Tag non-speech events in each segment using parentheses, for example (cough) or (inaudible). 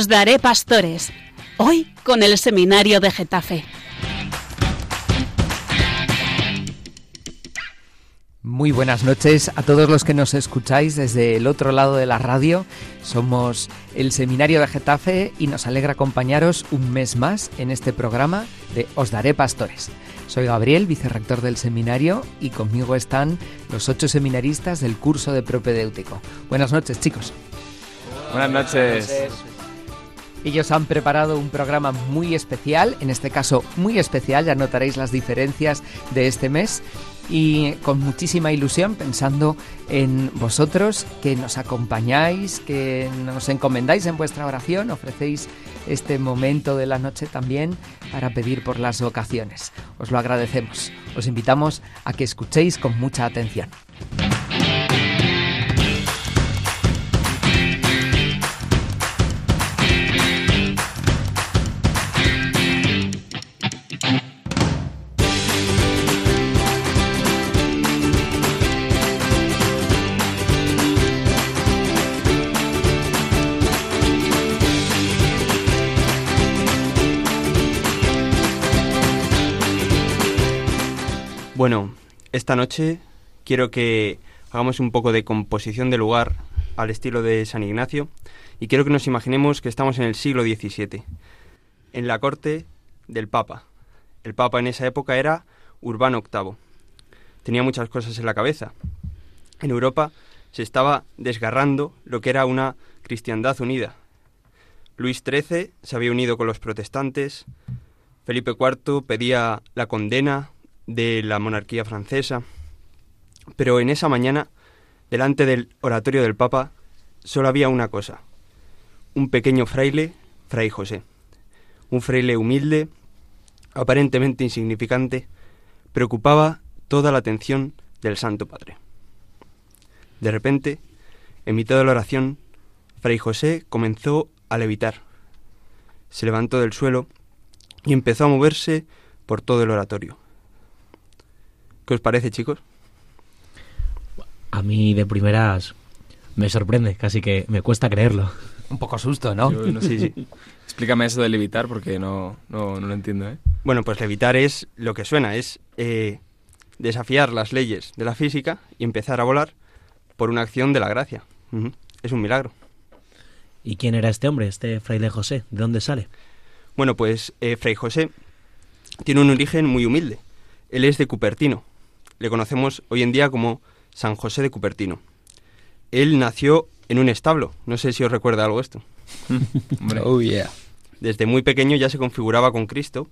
Os daré pastores. Hoy con el seminario de Getafe. Muy buenas noches a todos los que nos escucháis desde el otro lado de la radio. Somos el Seminario de Getafe y nos alegra acompañaros un mes más en este programa de Os Daré Pastores. Soy Gabriel, vicerrector del seminario, y conmigo están los ocho seminaristas del curso de propedéutico. Buenas noches, chicos. Buenas noches. Ellos han preparado un programa muy especial, en este caso muy especial, ya notaréis las diferencias de este mes, y con muchísima ilusión pensando en vosotros que nos acompañáis, que nos encomendáis en vuestra oración, ofrecéis este momento de la noche también para pedir por las vocaciones. Os lo agradecemos. Os invitamos a que escuchéis con mucha atención. Bueno, esta noche quiero que hagamos un poco de composición de lugar al estilo de San Ignacio y quiero que nos imaginemos que estamos en el siglo XVII, en la corte del Papa. El Papa en esa época era Urbano VIII. Tenía muchas cosas en la cabeza. En Europa se estaba desgarrando lo que era una cristiandad unida. Luis XIII se había unido con los protestantes, Felipe IV pedía la condena de la monarquía francesa. Pero en esa mañana, delante del oratorio del Papa, solo había una cosa. Un pequeño fraile, Fray José. Un fraile humilde, aparentemente insignificante, preocupaba toda la atención del Santo Padre. De repente, en mitad de la oración, Fray José comenzó a levitar. Se levantó del suelo y empezó a moverse por todo el oratorio. ¿Qué os parece, chicos? A mí de primeras me sorprende, casi que me cuesta creerlo. Un poco susto, ¿no? Yo no sé, sí. (laughs) Explícame eso de levitar porque no, no, no lo entiendo, ¿eh? Bueno, pues levitar es lo que suena, es eh, desafiar las leyes de la física y empezar a volar por una acción de la gracia. Es un milagro. ¿Y quién era este hombre, este fraile José? ¿De dónde sale? Bueno, pues eh, Fray José tiene un origen muy humilde. Él es de Cupertino. Le conocemos hoy en día como San José de Cupertino. Él nació en un establo. No sé si os recuerda algo esto. (laughs) Hombre, Oh, yeah. Desde muy pequeño ya se configuraba con Cristo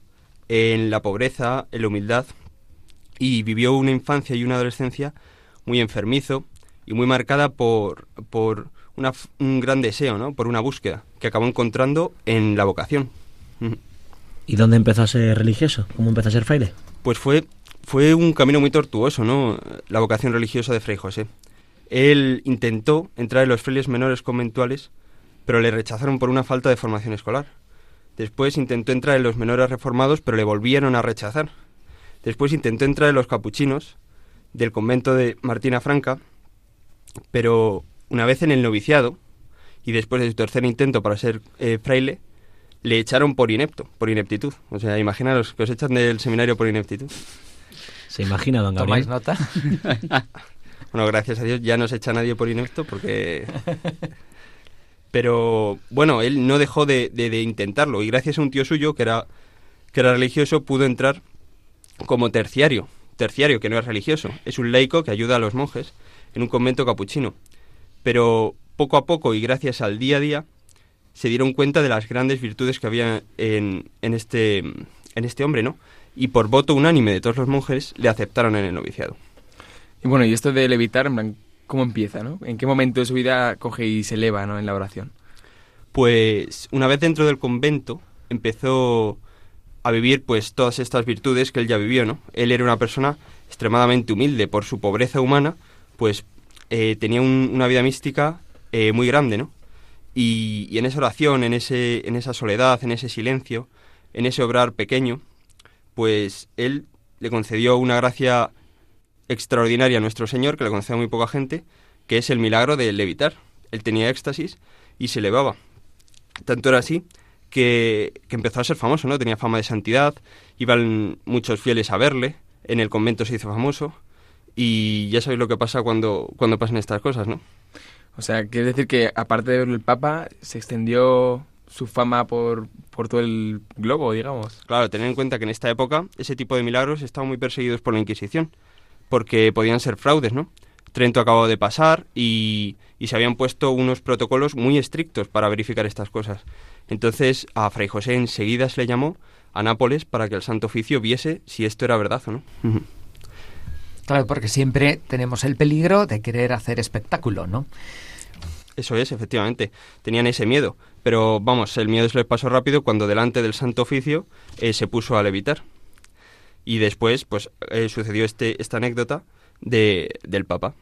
en la pobreza, en la humildad, y vivió una infancia y una adolescencia muy enfermizo y muy marcada por, por una un gran deseo, ¿no? por una búsqueda, que acabó encontrando en la vocación. ¿Y dónde empezó a ser religioso? ¿Cómo empezó a ser fraile? Pues fue, fue un camino muy tortuoso, ¿no? La vocación religiosa de Fray José. Él intentó entrar en los frailes menores conventuales, pero le rechazaron por una falta de formación escolar. Después intentó entrar en los menores reformados, pero le volvieron a rechazar. Después intentó entrar en los capuchinos del convento de Martina Franca, pero una vez en el noviciado, y después de su tercer intento para ser eh, fraile, le echaron por inepto, por ineptitud. O sea, imaginaros que os echan del seminario por ineptitud. ¿Se imagina, don ¿Tomáis Gabriel? nota? (laughs) Bueno, gracias a Dios ya no se echa nadie por inepto porque... Pero bueno, él no dejó de, de- de intentarlo y gracias a un tío suyo que era, que era religioso pudo entrar como terciario. Terciario, que no es religioso, es un laico que ayuda a los monjes en un convento capuchino. Pero poco a poco y gracias al día a día se dieron cuenta de las grandes virtudes que había en, en este, en este hombre, ¿no? Y por voto unánime de todos los monjes le aceptaron en el noviciado. Y bueno, y esto de levitar, ¿cómo empieza, no? ¿En qué momento de su vida coge y se eleva, no, en la oración? Pues una vez dentro del convento empezó a vivir pues todas estas virtudes que él ya vivió, ¿no? Él era una persona extremadamente humilde por su pobreza humana, pues eh, tenía un- una vida mística eh, muy grande, ¿no? Y, y en esa oración, en, ese, en esa soledad, en ese silencio, en ese obrar pequeño, pues él le concedió una gracia extraordinaria a nuestro Señor, que le concede a muy poca gente, que es el milagro de levitar. Él tenía éxtasis y se elevaba. Tanto era así que, que empezó a ser famoso, ¿no? Tenía fama de santidad, iban muchos fieles a verle, en el convento se hizo famoso y ya sabéis lo que pasa cuando, cuando pasan estas cosas, ¿no? O sea, quiere decir que aparte de verlo el Papa, se extendió su fama por, por todo el globo, digamos. Claro, tener en cuenta que en esta época ese tipo de milagros estaban muy perseguidos por la Inquisición, porque podían ser fraudes, ¿no? Trento acabó de pasar y, y se habían puesto unos protocolos muy estrictos para verificar estas cosas. Entonces a Fray José enseguida se le llamó a Nápoles para que el Santo Oficio viese si esto era verdad o no. Claro, porque siempre tenemos el peligro de querer hacer espectáculo, ¿no? Eso es, efectivamente. Tenían ese miedo. Pero vamos, el miedo se les pasó rápido cuando delante del Santo Oficio eh, se puso a levitar. Y después, pues, eh, sucedió este, esta anécdota de, del Papa.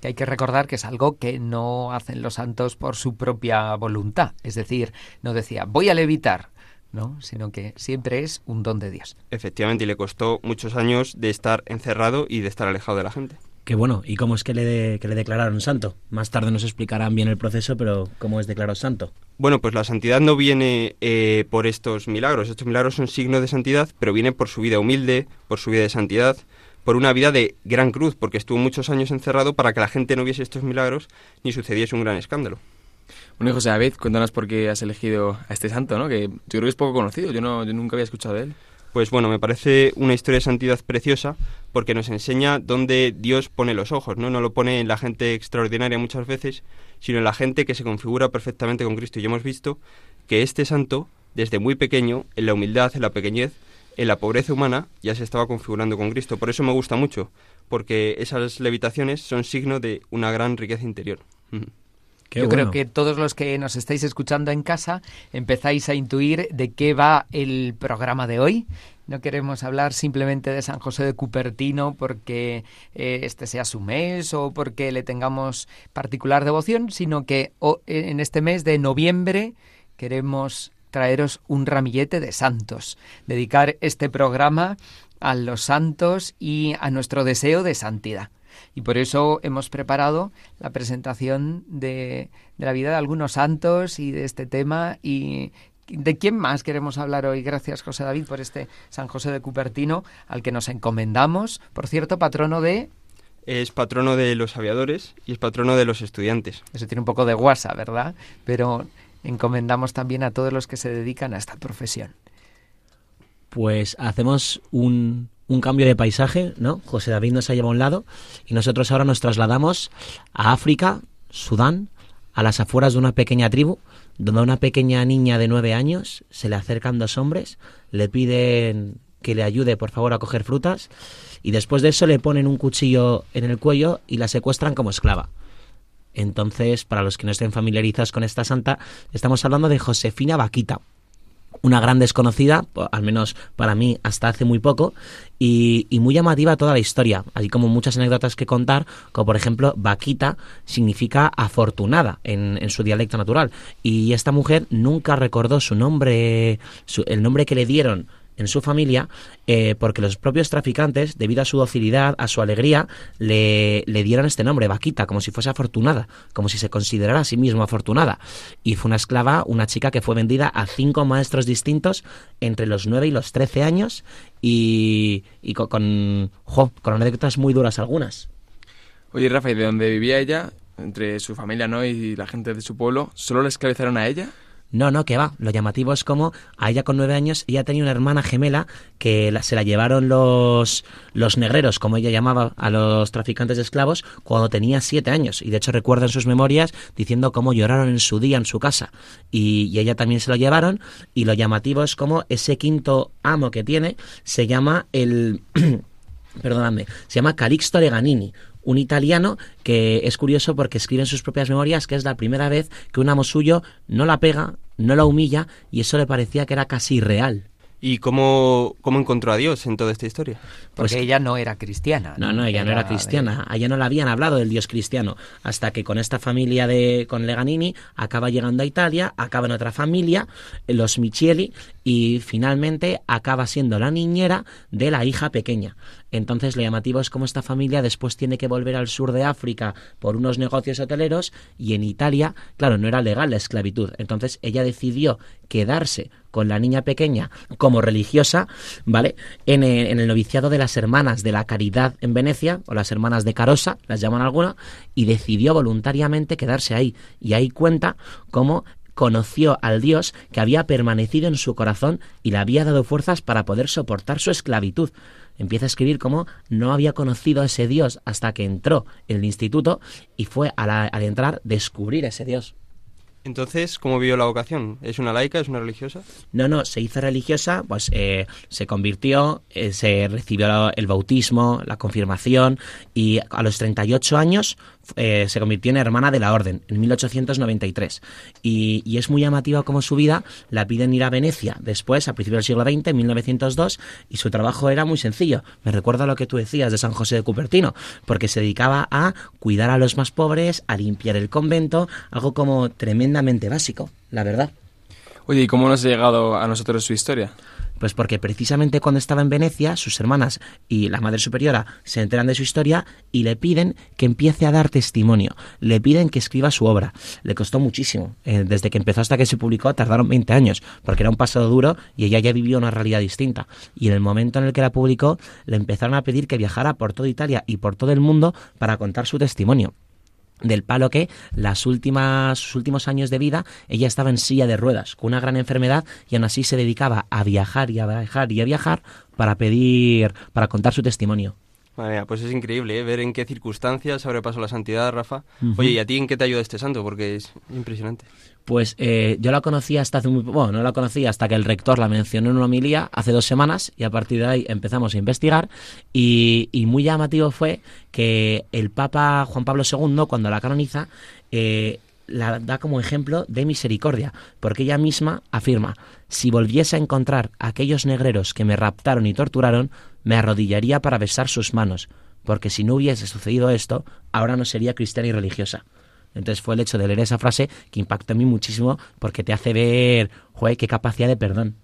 Que hay que recordar que es algo que no hacen los santos por su propia voluntad. Es decir, no decía, voy a levitar, ¿no? Sino que siempre es un don de Dios. Efectivamente, y le costó muchos años de estar encerrado y de estar alejado de la gente. Qué bueno. ¿Y cómo es que le, de- que le declararon santo? Más tarde nos explicarán bien el proceso, pero ¿cómo es declarado santo? Bueno, pues la santidad no viene eh, por estos milagros. Estos milagros son signos de santidad, pero viene por su vida humilde, por su vida de santidad, por una vida de gran cruz, porque estuvo muchos años encerrado para que la gente no viese estos milagros ni sucediese un gran escándalo. Bueno, José David, cuéntanos por qué has elegido a este santo, ¿no? Que yo creo que es poco conocido, yo, no, yo nunca había escuchado de él. Pues bueno, me parece una historia de santidad preciosa porque nos enseña dónde Dios pone los ojos, ¿no? No lo pone en la gente extraordinaria muchas veces, sino en la gente que se configura perfectamente con Cristo. Y hemos visto que este santo, desde muy pequeño, en la humildad, en la pequeñez, en la pobreza humana, ya se estaba configurando con Cristo. Por eso me gusta mucho, porque esas levitaciones son signo de una gran riqueza interior. Qué Yo bueno. creo que todos los que nos estáis escuchando en casa empezáis a intuir de qué va el programa de hoy. No queremos hablar simplemente de San José de Cupertino porque eh, este sea su mes o porque le tengamos particular devoción, sino que o- en este mes de noviembre queremos traeros un ramillete de santos, dedicar este programa a los santos y a nuestro deseo de santidad. Y por eso hemos preparado la presentación de, de la vida de algunos santos y de este tema. ¿Y de quién más queremos hablar hoy? Gracias, José David, por este San José de Cupertino, al que nos encomendamos. Por cierto, patrono de... Es patrono de los aviadores y es patrono de los estudiantes. Eso tiene un poco de guasa, ¿verdad? Pero encomendamos también a todos los que se dedican a esta profesión. Pues hacemos un, un cambio de paisaje, ¿no? José David nos ha llevado a un lado y nosotros ahora nos trasladamos a África, Sudán, a las afueras de una pequeña tribu, donde a una pequeña niña de nueve años se le acercan dos hombres, le piden que le ayude por favor a coger frutas y después de eso le ponen un cuchillo en el cuello y la secuestran como esclava. Entonces, para los que no estén familiarizados con esta santa, estamos hablando de Josefina Vaquita, una gran desconocida, al menos para mí hasta hace muy poco, y, y muy llamativa toda la historia, así como muchas anécdotas que contar, como por ejemplo, vaquita significa afortunada en, en su dialecto natural, y esta mujer nunca recordó su nombre, su- el nombre que le dieron en su familia, eh, porque los propios traficantes, debido a su docilidad, a su alegría, le, le dieron este nombre, Vaquita, como si fuese afortunada, como si se considerara a sí misma afortunada. Y fue una esclava, una chica que fue vendida a cinco maestros distintos entre los 9 y los 13 años y, y con, con, jo, con anécdotas muy duras algunas. Oye, Rafa, ¿y de dónde vivía ella, entre su familia ¿no? y la gente de su pueblo, solo la esclavizaron a ella? No, no, que va. Lo llamativo es como a ella con nueve años, ella tenía una hermana gemela que se la llevaron los, los negreros, como ella llamaba a los traficantes de esclavos, cuando tenía siete años. Y de hecho recuerda en sus memorias diciendo cómo lloraron en su día en su casa. Y, y ella también se lo llevaron. Y lo llamativo es como ese quinto amo que tiene se llama el... (clears throat) perdonadme, se llama Calixto Leganini, un italiano que es curioso porque escribe en sus propias memorias que es la primera vez que un amo suyo no la pega, no la humilla y eso le parecía que era casi irreal. ¿Y cómo, cómo encontró a Dios en toda esta historia? Porque pues ella no era cristiana. No, no, ella no era cristiana. A ella no le habían hablado del Dios cristiano. Hasta que con esta familia de con Leganini acaba llegando a Italia, acaba en otra familia, los Micheli, y finalmente acaba siendo la niñera de la hija pequeña. Entonces lo llamativo es como esta familia después tiene que volver al sur de África por unos negocios hoteleros y en Italia, claro, no era legal la esclavitud. Entonces ella decidió quedarse con la niña pequeña como religiosa, ¿vale? En el, noviciado de las hermanas de la caridad en Venecia, o las hermanas de Carosa, las llaman alguna, y decidió voluntariamente quedarse ahí. Y ahí cuenta cómo conoció al Dios que había permanecido en su corazón y le había dado fuerzas para poder soportar su esclavitud empieza a escribir cómo no había conocido a ese Dios hasta que entró en el instituto y fue al entrar descubrir ese Dios. Entonces, ¿cómo vio la vocación? ¿Es una laica? ¿Es una religiosa? No, no, se hizo religiosa, pues eh, se convirtió, eh, se recibió el bautismo, la confirmación y a los 38 años eh, se convirtió en hermana de la orden en 1893 y, y, es muy llamativa como su vida la piden ir a Venecia después a principios del siglo XX en 1902 y su trabajo era muy sencillo me recuerda lo que tú decías de San José de Cupertino porque se dedicaba a cuidar a los más pobres a limpiar el convento algo como tremendamente básico la verdad Oye, ¿y cómo nos ha llegado a nosotros su historia? Pues porque precisamente cuando estaba en Venecia, sus hermanas y la Madre Superiora se enteran de su historia y le piden que empiece a dar testimonio, le piden que escriba su obra. Le costó muchísimo. Eh, desde que empezó hasta que se publicó tardaron 20 años, porque era un pasado duro y ella ya vivió una realidad distinta. Y en el momento en el que la publicó, le empezaron a pedir que viajara por toda Italia y por todo el mundo para contar su testimonio del palo que las últimas sus últimos años de vida ella estaba en silla de ruedas con una gran enfermedad y aún así se dedicaba a viajar y a viajar y a viajar para pedir para contar su testimonio pues es increíble ¿eh? ver en qué circunstancias sobrepasó la santidad, Rafa. Oye, ¿y a ti en qué te ayuda este santo? Porque es impresionante. Pues eh, yo la conocí hasta hace muy bueno, no la conocí hasta que el rector la mencionó en una homilía hace dos semanas y a partir de ahí empezamos a investigar y, muy llamativo fue que el Papa Juan Pablo II cuando la canoniza eh, la da como ejemplo de misericordia, porque ella misma afirma, si volviese a encontrar a aquellos negreros que me raptaron y torturaron, me arrodillaría para besar sus manos, porque si no hubiese sucedido esto, ahora no sería cristiana y religiosa. Entonces fue el hecho de leer esa frase que impactó en mí muchísimo porque te hace ver, joder, qué capacidad de perdón.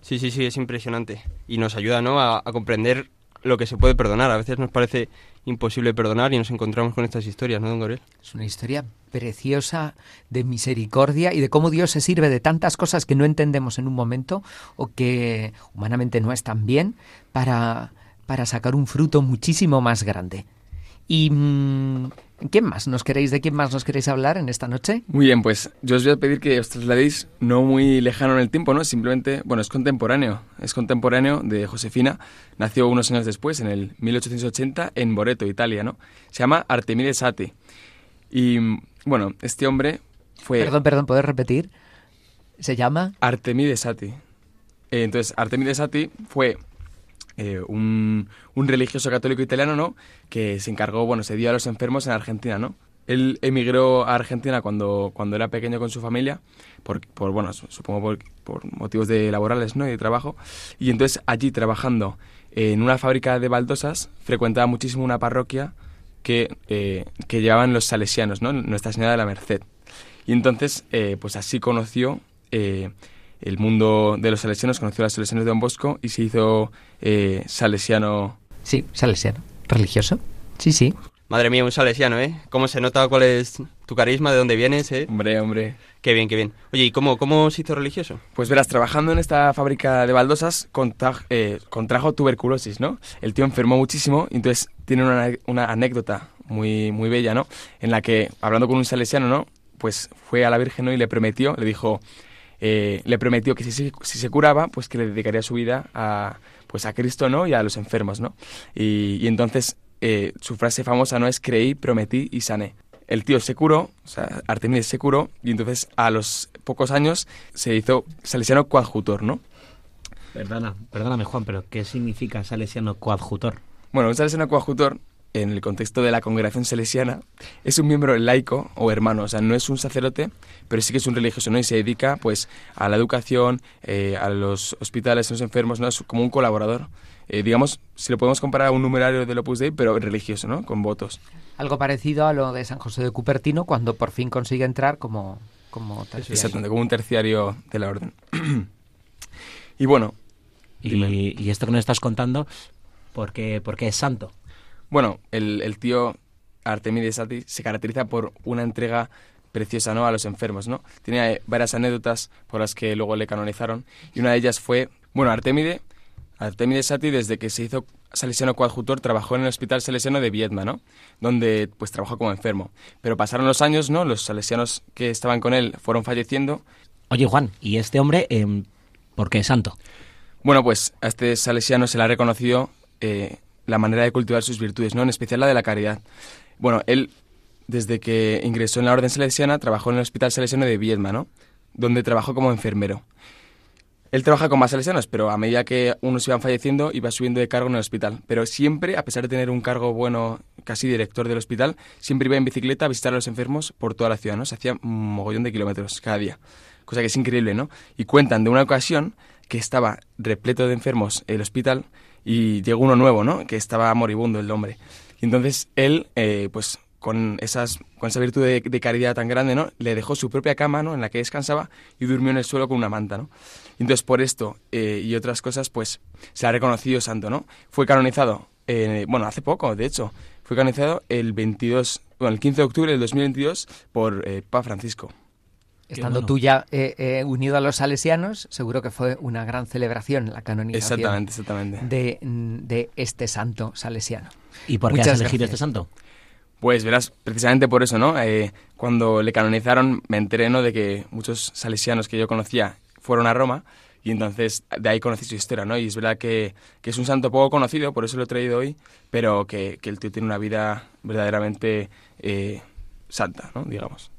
Sí, sí, sí, es impresionante. Y nos ayuda, ¿no?, a, a comprender lo que se puede perdonar. A veces nos parece imposible perdonar y nos encontramos con estas historias, ¿no, don Gabriel? Es una historia preciosa de misericordia y de cómo Dios se sirve de tantas cosas que no entendemos en un momento o que humanamente no están bien para, para sacar un fruto muchísimo más grande. Y mm, ¿quién más nos queréis de quién más nos queréis hablar en esta noche? Muy bien, pues yo os voy a pedir que os trasladéis no muy lejano en el tiempo, ¿no? Simplemente, bueno, es contemporáneo, es contemporáneo de Josefina, nació unos años después, en el 1880, en Boreto, Italia, ¿no? Se llama Artemide Sati. Y bueno, este hombre fue Perdón, perdón, ¿puedes repetir? ¿Se llama? Artemide Sati. Eh, entonces, Artemide Sati fue eh, un, religioso católico italiano, ¿no? Que se encargó, bueno, se dio a los enfermos en Argentina, ¿no? Él emigró a Argentina cuando, cuando era pequeño con su familia, por, por bueno, supongo por, por, motivos de laborales, ¿no? Y de trabajo. Y entonces allí trabajando en una fábrica de baldosas, frecuentaba muchísimo una parroquia que, eh, que llevaban los salesianos, ¿no? Nuestra Señora de la Merced. Y entonces, eh, pues así conoció el mundo de los salesianos, conoció a los salesianos de Don Bosco y se hizo eh, salesiano. Sí, salesiano. ¿Religioso? Sí, sí. Madre mía, un salesiano, ¿eh? ¿Cómo se nota cuál es tu carisma, de dónde vienes, eh? Hombre, hombre. Qué bien, qué bien. Oye, ¿y cómo, cómo se hizo religioso? Pues verás, trabajando en esta fábrica de baldosas, eh, contrajo tuberculosis, ¿no? El tío enfermó muchísimo y entonces tiene una, una, anécdota muy, muy bella, ¿no? En la que, hablando con un salesiano, ¿no? Pues fue a la Virgen ¿no? y le prometió, le dijo, eh, le prometió que si, si, se curaba, pues que le dedicaría su vida a, pues a Cristo, ¿no? Y a los enfermos, ¿no? Y, entonces eh, su frase famosa no es creí, prometí y sané. El tío se curó, o sea, Artemides se curó y entonces a los pocos años se hizo salesiano coadjutor, ¿no? Perdona, perdóname Juan, pero ¿qué significa salesiano coadjutor? Bueno, un salesiano coadjutor en el contexto de la congregación salesiana, es un miembro laico o hermano, o sea, no es un sacerdote, pero sí que es un religioso, ¿no? Y se dedica, pues, a la educación, eh, a los hospitales, a los enfermos, ¿no? Es como un colaborador. Eh, digamos, si lo podemos comparar a un numerario del Opus Dei, pero religioso, ¿no? Con votos. Algo parecido a lo de San José de Cupertino cuando por fin consigue entrar como, como terciario. Exactamente, como un terciario de la orden. (clears throat) y bueno... Y, y, esto que nos estás contando, ¿por qué, por qué es santo? Bueno, el, el tío Artemides Sati se caracteriza por una entrega preciosa ¿no? a los enfermos. ¿no? Tiene varias anécdotas por las que luego le canonizaron y una de ellas fue, bueno, Artemide, Artemides Sati desde que se hizo salesiano coadjutor trabajó en el hospital salesiano de Viedma, ¿no? donde pues trabajó como enfermo. Pero pasaron los años, ¿no? los salesianos que estaban con él fueron falleciendo. Oye Juan, ¿y este hombre eh, por qué es santo? Bueno, pues a este salesiano se le ha reconocido eh, la manera de cultivar sus virtudes, ¿no? En especial la de la caridad. Bueno, él, desde que ingresó en la Orden Salesiana, trabajó en el Hospital Salesiano de Viedma, ¿no? Donde trabajó como enfermero. Él trabaja con más salesianos, pero a medida que unos iban falleciendo, iba subiendo de cargo en el hospital. Pero siempre, a pesar de tener un cargo bueno, casi director del hospital, siempre iba en bicicleta a visitar a los enfermos por toda la ciudad, ¿no? Se hacía un mogollón de kilómetros cada día. Cosa que es increíble, ¿no? Y cuentan de una ocasión que estaba repleto de enfermos el hospital y llegó uno nuevo, ¿no? Que estaba moribundo el hombre. Y entonces él, eh, pues con, esas, con esa virtud de, caridad tan grande, ¿no? Le dejó su propia cama, ¿no? En la que descansaba y durmió en el suelo con una manta, ¿no? Entonces por esto eh, y otras cosas, pues se ha reconocido santo, ¿no? Fue canonizado, eh, bueno, hace poco, de hecho, fue canonizado el 22, bueno, el 15 de octubre del 2022 por Papa Francisco. Estando tú ya eh, eh, unido a los salesianos, seguro que fue una gran celebración la canonización exactamente, exactamente. De, de, este santo salesiano. ¿Y por qué has elegido este santo? Pues verás, precisamente por eso, ¿no? Eh, cuando le canonizaron me enteré, ¿no? De que muchos salesianos que yo conocía fueron a Roma y entonces de ahí conocí su historia, ¿no? Y es verdad que, que es un santo poco conocido, por eso lo he traído hoy, pero que, que el tío tiene una vida verdaderamente santa, ¿no? Digamos.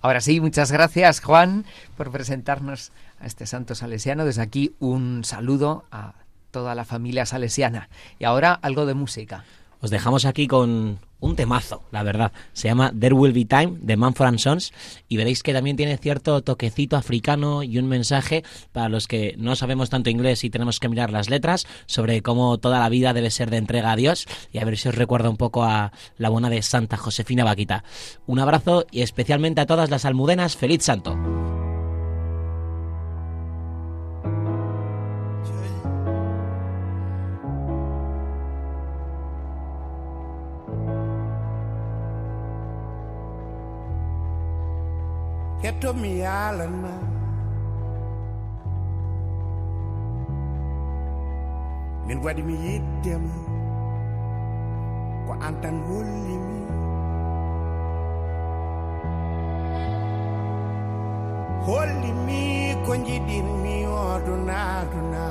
Ahora sí, muchas gracias Juan por presentarnos a este santo salesiano. Desde aquí un saludo a toda la familia salesiana. Y ahora algo de música. Os dejamos aquí con un temazo, la verdad. Se llama There Will Be Time de Manfred Sons y veréis que también tiene cierto toquecito africano y un mensaje para los que no sabemos tanto inglés y tenemos que mirar las letras sobre cómo toda la vida debe ser de entrega a Dios y a ver si os recuerda un poco a la buena de Santa Josefina Vaquita. Un abrazo y especialmente a todas las almudenas, feliz santo. To mi alma. Min waɗi mi ko hollimi ko jiɗinmi odunaduna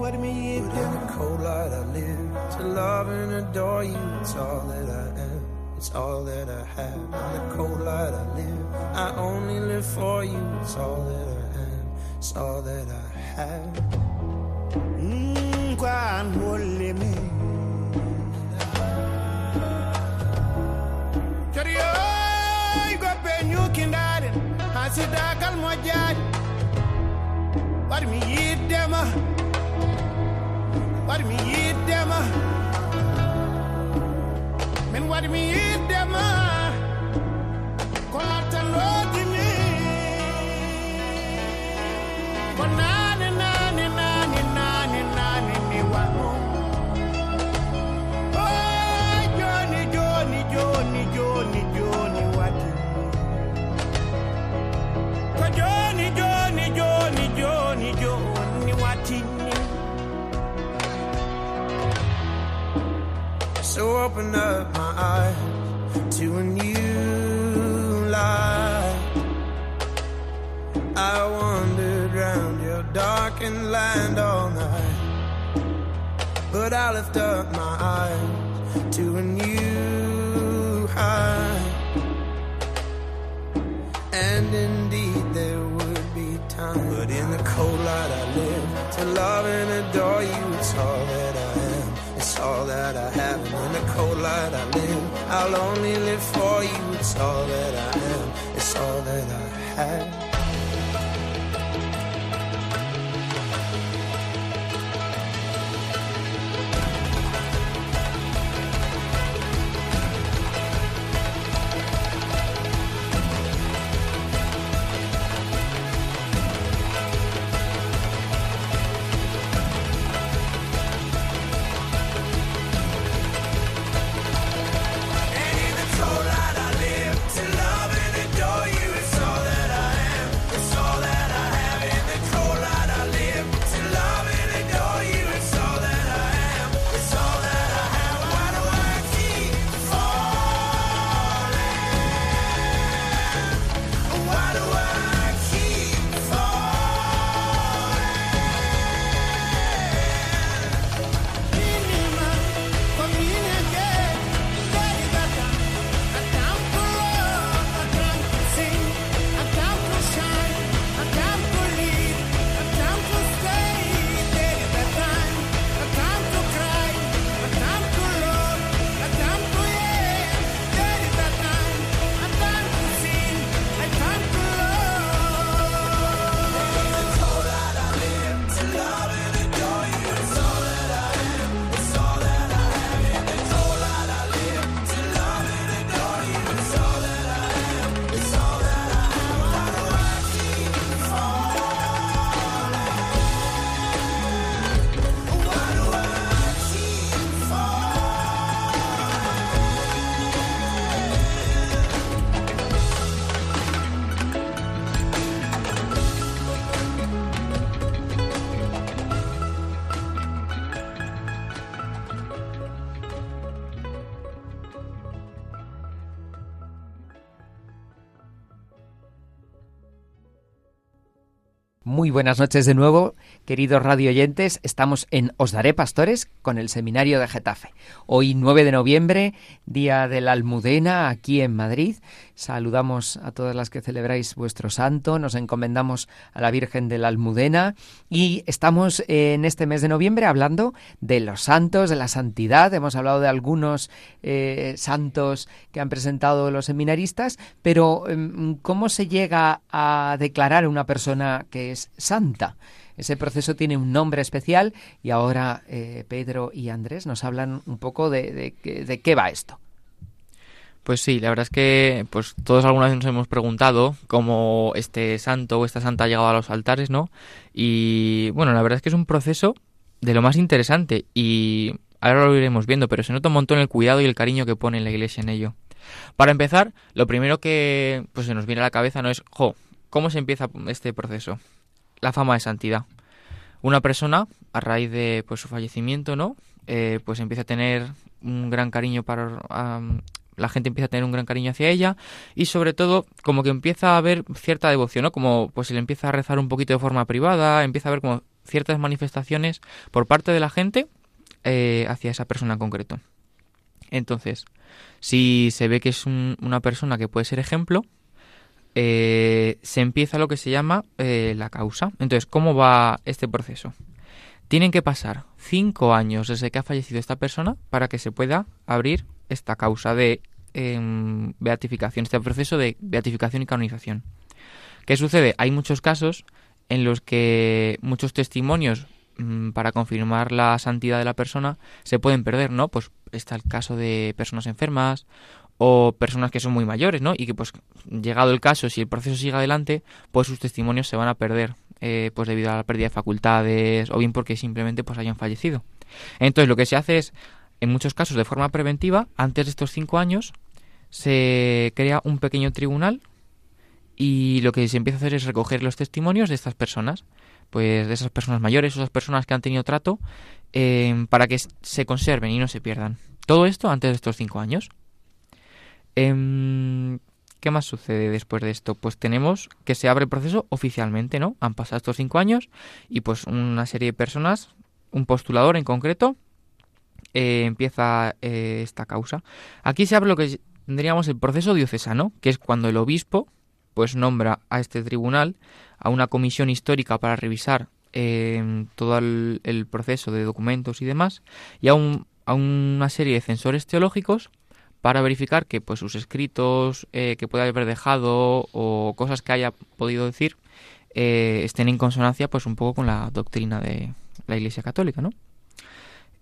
waɗi mi yiddema cold light I live to love and adore you. It's all that I am it's all that I have. In the cold light I live. I only live for you. It's all that I am. It's all that I have. Mmm, quan me. Oh, Dad. What me eat them? What me eat them? Min waɗi mi yiddema ko watini so open up eyes to a new light. I wandered round your darkened land all night, but I lift up my eyes to a new height. And indeed, there would be time, but in the cold light I live to love and adore you. It's all that I am. it's all that I have. And in the cold light I live, I'll only live for you. It's all that I am, it's all that I have. Muy buenas noches de nuevo, queridos radio oyentes. Estamos en Os Daré Pastores con el Seminario de Getafe. Hoy 9 de noviembre, día de la Almudena aquí en Madrid. Saludamos a todas las que celebráis vuestro santo, nos encomendamos a la Virgen de la Almudena y estamos en este mes de noviembre hablando de los santos, de la santidad. Hemos hablado de algunos eh, santos que han presentado los seminaristas, pero em, ¿cómo se llega a declarar una persona que es santa? Ese proceso tiene un nombre especial y ahora eh, Pedro y Andrés nos hablan un poco de, de, qué va esto. Pues sí, la verdad es que pues todos alguna vez nos hemos preguntado cómo este santo o esta santa ha llegado a los altares, ¿no? Y bueno, la verdad es que es un proceso de lo más interesante y ahora lo iremos viendo, pero se nota un montón el cuidado y el cariño que pone la iglesia en ello. Para empezar, lo primero que pues se nos viene a la cabeza no es, jo, ¿cómo se empieza este proceso? La fama de santidad. Una persona, a raíz de pues su fallecimiento, ¿no? Eh, pues empieza a tener un gran cariño para la gente empieza a tener un gran cariño hacia ella y sobre todo como que empieza a haber cierta devoción, ¿no? Como pues se le empieza a rezar un poquito de forma privada, empieza a haber como ciertas manifestaciones por parte de la gente eh, hacia esa persona en concreto. Entonces, si se ve que es un, una persona que puede ser ejemplo, eh, se empieza lo que se llama eh, la causa. Entonces, ¿cómo va este proceso? Tienen que pasar cinco años desde que ha fallecido esta persona para que se pueda abrir esta causa de eh, beatificación, este proceso de beatificación y canonización. ¿Qué sucede? Hay muchos casos en los que muchos testimonios mmm, para confirmar la santidad de la persona se pueden perder, ¿no? Pues está el caso de personas enfermas o personas que son muy mayores, ¿no? Y que pues llegado el caso, si el proceso sigue adelante, pues sus testimonios se van a perder, eh, pues debido a la pérdida de facultades o bien porque simplemente pues hayan fallecido. Entonces lo que se hace es en muchos casos de forma preventiva, antes de estos cinco años, se crea un pequeño tribunal y lo que se empieza a hacer es recoger los testimonios de estas personas, pues de esas personas mayores, esas personas que han tenido trato, eh, para que se conserven y no se pierdan. Todo esto antes de estos cinco años. Eh, ¿Qué más sucede después de esto? Pues tenemos que se abre el proceso oficialmente, ¿no? Han pasado estos cinco años y pues una serie de personas, un postulador en concreto, eh, empieza eh, esta causa. Aquí se abre lo que tendríamos el proceso diocesano, que es cuando el obispo pues nombra a este tribunal, a una comisión histórica para revisar eh, todo el, el, proceso de documentos y demás, y a un, a una serie de censores teológicos para verificar que pues sus escritos eh, que pueda haber dejado o cosas que haya podido decir eh, estén en consonancia pues un poco con la doctrina de la Iglesia Católica, ¿no?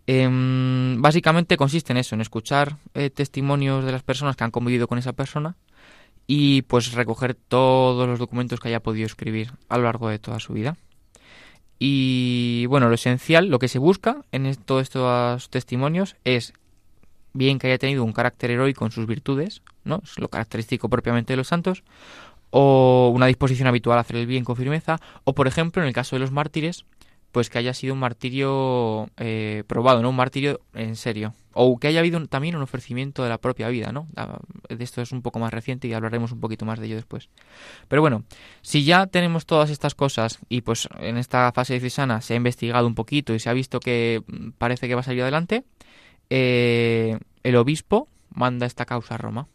Em, básicamente consiste en eso, en escuchar eh, testimonios de las personas que han convivido con esa persona y pues recoger todos los documentos que haya podido escribir a lo largo de toda su vida. Y bueno, lo esencial, lo que se busca en todos estos testimonios es bien que haya tenido un carácter heroico en sus virtudes, ¿no? Es lo característico propiamente de los santos, o una disposición habitual a hacer el bien con firmeza, o por ejemplo, en el caso de los mártires, pues que haya sido un martirio eh, probado, ¿no? Un martirio en serio. O que haya habido también un ofrecimiento de la propia vida, ¿no? Ah, de esto es un poco más reciente y hablaremos un poquito más de ello después. Pero bueno, si ya tenemos todas estas cosas y pues en esta fase de Cisana se ha investigado un poquito y se ha visto que mm, parece que va a salir adelante, eh, el obispo manda esta causa a Roma.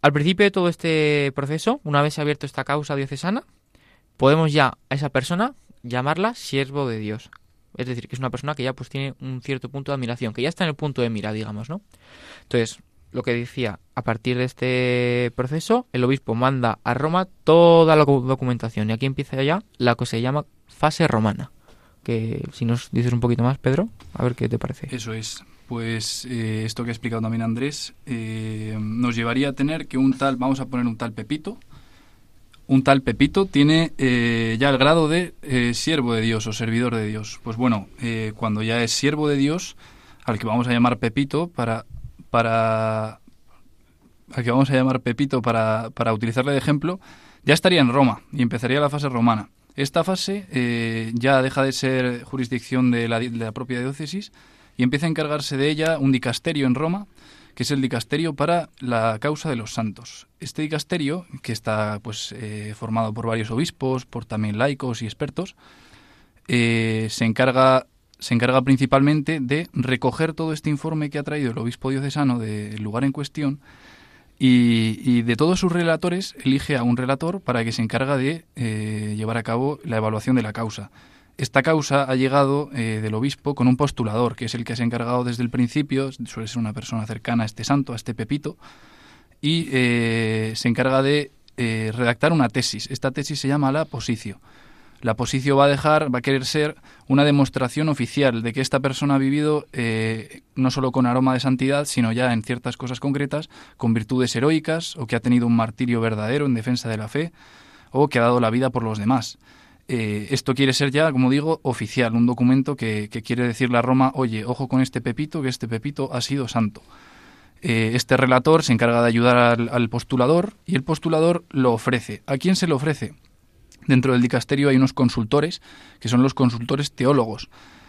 Al principio de todo este proceso, una vez abierto esta causa diocesana, podemos ya a esa persona llamarla siervo de Dios. Es decir, que es una persona que ya pues tiene un cierto punto de admiración, que ya está en el punto de mira, digamos, ¿no? Entonces, lo que decía, a partir de este proceso, el obispo manda a Roma toda la documentación y aquí empieza ya la que se llama fase romana. Que si nos dices un poquito más, Pedro, a ver qué te parece. Eso es. Pues eh, esto que ha explicado también Andrés eh, nos llevaría a tener que un tal, vamos a poner un tal Pepito, un tal Pepito tiene eh, ya el grado de siervo de Dios o servidor de Dios. Pues bueno, cuando ya es siervo de Dios, al que vamos a llamar Pepito para para al que vamos a llamar Pepito para, para utilizarle de ejemplo, ya estaría en Roma y empezaría la fase romana. Esta fase ya deja de ser jurisdicción de la, de la propia diócesis y empieza a encargarse de ella un dicasterio en Roma que es el dicasterio para la causa de los santos. Este dicasterio, que está pues eh, formado por varios obispos, por también laicos y expertos, eh, se encarga se encarga principalmente de recoger todo este informe que ha traído el obispo diocesano del lugar en cuestión y, de todos sus relatores elige a un relator para que se encarga de eh, llevar a cabo la evaluación de la causa. Esta causa ha llegado eh, del obispo con un postulador, que es el que se ha encargado desde el principio, suele ser una persona cercana a este santo, a este Pepito, y eh, se encarga de eh, redactar una tesis. Esta tesis se llama la posicio. La posicio va a dejar, va a querer ser una demostración oficial de que esta persona ha vivido no solo con aroma de santidad, sino ya en ciertas cosas concretas, con virtudes heroicas, o que ha tenido un martirio verdadero en defensa de la fe, o que ha dado la vida por los demás. Eh, esto quiere ser ya, como digo, oficial, un documento que, quiere decirle a Roma, oye, ojo con este Pepito, que este Pepito ha sido santo. Eh, este relator se encarga de ayudar al, al, postulador y el postulador lo ofrece. ¿A quién se lo ofrece? Dentro del dicasterio hay unos consultores, que son los consultores teólogos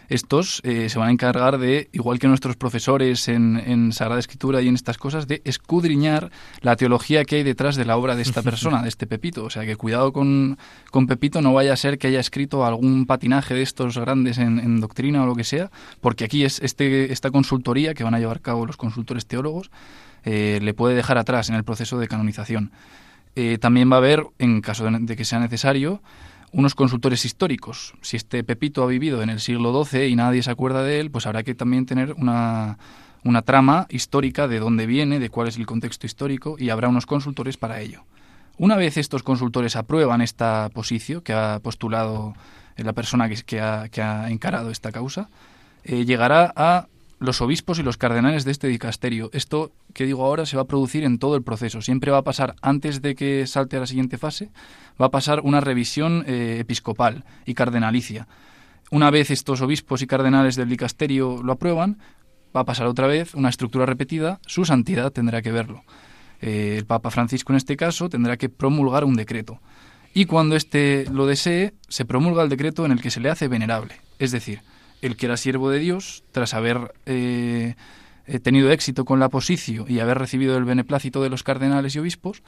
estos eh, se van a encargar de, igual que nuestros profesores en, en, Sagrada Escritura y en estas cosas, de escudriñar la teología que hay detrás de la obra de esta (laughs) persona, de este Pepito. O sea, que cuidado con, con Pepito, no vaya a ser que haya escrito algún patinaje de estos grandes en, doctrina o lo que sea, porque aquí es este, esta consultoría que van a llevar a cabo los consultores teólogos, eh, le puede dejar atrás en el proceso de canonización. Eh, también va a haber, en caso de que sea necesario, unos consultores históricos. Si este Pepito ha vivido en el siglo XII y nadie se acuerda de él, pues habrá que también tener una, una trama histórica de dónde viene, de cuál es el contexto histórico, y habrá unos consultores para ello. Una vez estos consultores aprueban esta posición que ha postulado la persona que, ha, que ha, encarado esta causa, eh, llegará a los obispos y los cardenales de este dicasterio. Esto que digo ahora se va a producir en todo el proceso. Siempre va a pasar, antes de que salte a la siguiente fase, va a pasar una revisión eh, episcopal y cardenalicia. Una vez estos obispos y cardenales del dicasterio lo aprueban, va a pasar otra vez una estructura repetida, su santidad tendrá que verlo. Eh, el Papa Francisco en este caso tendrá que promulgar un decreto. Y cuando éste lo desee, se promulga el decreto en el que se le hace venerable. Es decir, el que era siervo de Dios, tras haber eh, eh, tenido éxito con la posición y haber recibido el beneplácito de los cardenales y obispos,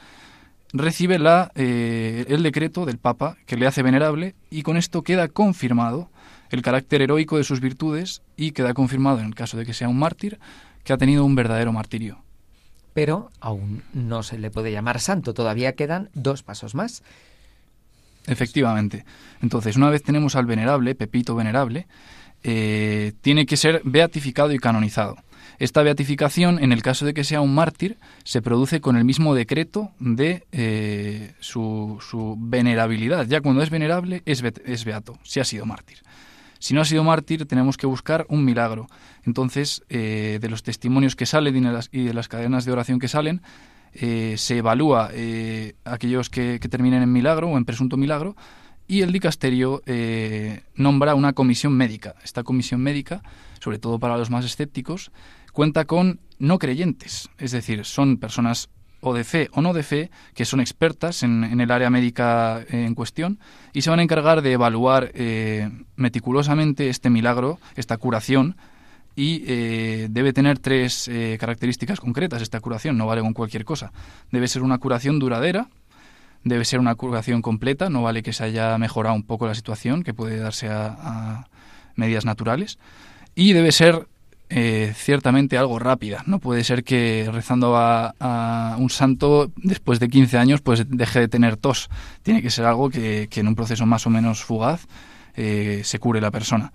recibe la, eh, el decreto del Papa que le hace venerable y con esto queda confirmado el carácter heroico de sus virtudes y queda confirmado, en el caso de que sea un mártir, que ha tenido un verdadero martirio. Pero aún no se le puede llamar santo, todavía quedan dos pasos más. Efectivamente. Entonces, una vez tenemos al venerable, Pepito venerable, eh, tiene que ser beatificado y canonizado. Esta beatificación, en el caso de que sea un mártir, se produce con el mismo decreto de eh, su, venerabilidad. Ya cuando es venerable, es, es beato, si ha sido mártir. Si no ha sido mártir, tenemos que buscar un milagro. Entonces, eh, de los testimonios que salen y de las, cadenas de oración que salen, se evalúa aquellos que, que, terminen en milagro o en presunto milagro y el dicasterio eh, nombra una comisión médica. Esta comisión médica, sobre todo para los más escépticos, cuenta con no creyentes, es decir, son personas o de fe o no de fe que son expertas en, el área médica en cuestión y se van a encargar de evaluar eh, meticulosamente este milagro, esta curación y eh, debe tener tres eh, características concretas esta curación, no vale con cualquier cosa. Debe ser una curación duradera, debe ser una curación completa, no vale que se haya mejorado un poco la situación, que puede darse a, a medidas naturales, y debe ser eh, ciertamente algo rápida. No puede ser que rezando a, a, un santo después de 15 años pues deje de tener tos. Tiene que ser algo que, que en un proceso más o menos fugaz eh, se cure la persona.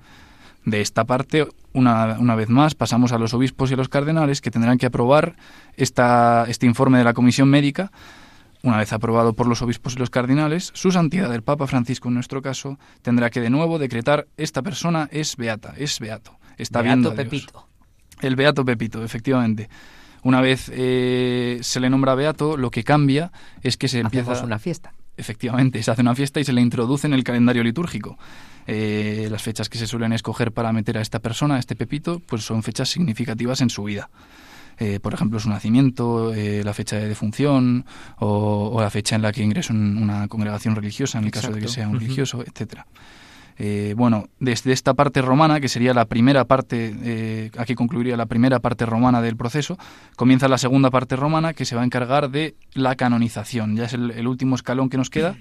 De esta parte, una, una, vez más, pasamos a los obispos y a los cardenales que tendrán que aprobar esta, este informe de la comisión médica. Una vez aprobado por los obispos y los cardenales, su santidad, el Papa Francisco en nuestro caso, tendrá que de nuevo decretar esta persona es beata, es beato, está beato viendo a Pepito. El beato Pepito, efectivamente. Una vez eh, se le nombra beato, lo que cambia es que se Hacemos empieza una fiesta. Efectivamente, se hace una fiesta y se le introduce en el calendario litúrgico. Eh, las fechas que se suelen escoger para meter a esta persona, a este Pepito, pues son fechas significativas en su vida. Eh, por ejemplo, su nacimiento, eh, la fecha de defunción o, o, la fecha en la que ingresó en una congregación religiosa, en el Exacto. caso de que sea un religioso, uh -huh. etcétera. Eh, bueno, desde esta parte romana, que sería la primera parte, eh, aquí concluiría la primera parte romana del proceso, comienza la segunda parte romana que se va a encargar de la canonización. Ya es el, el último escalón que nos queda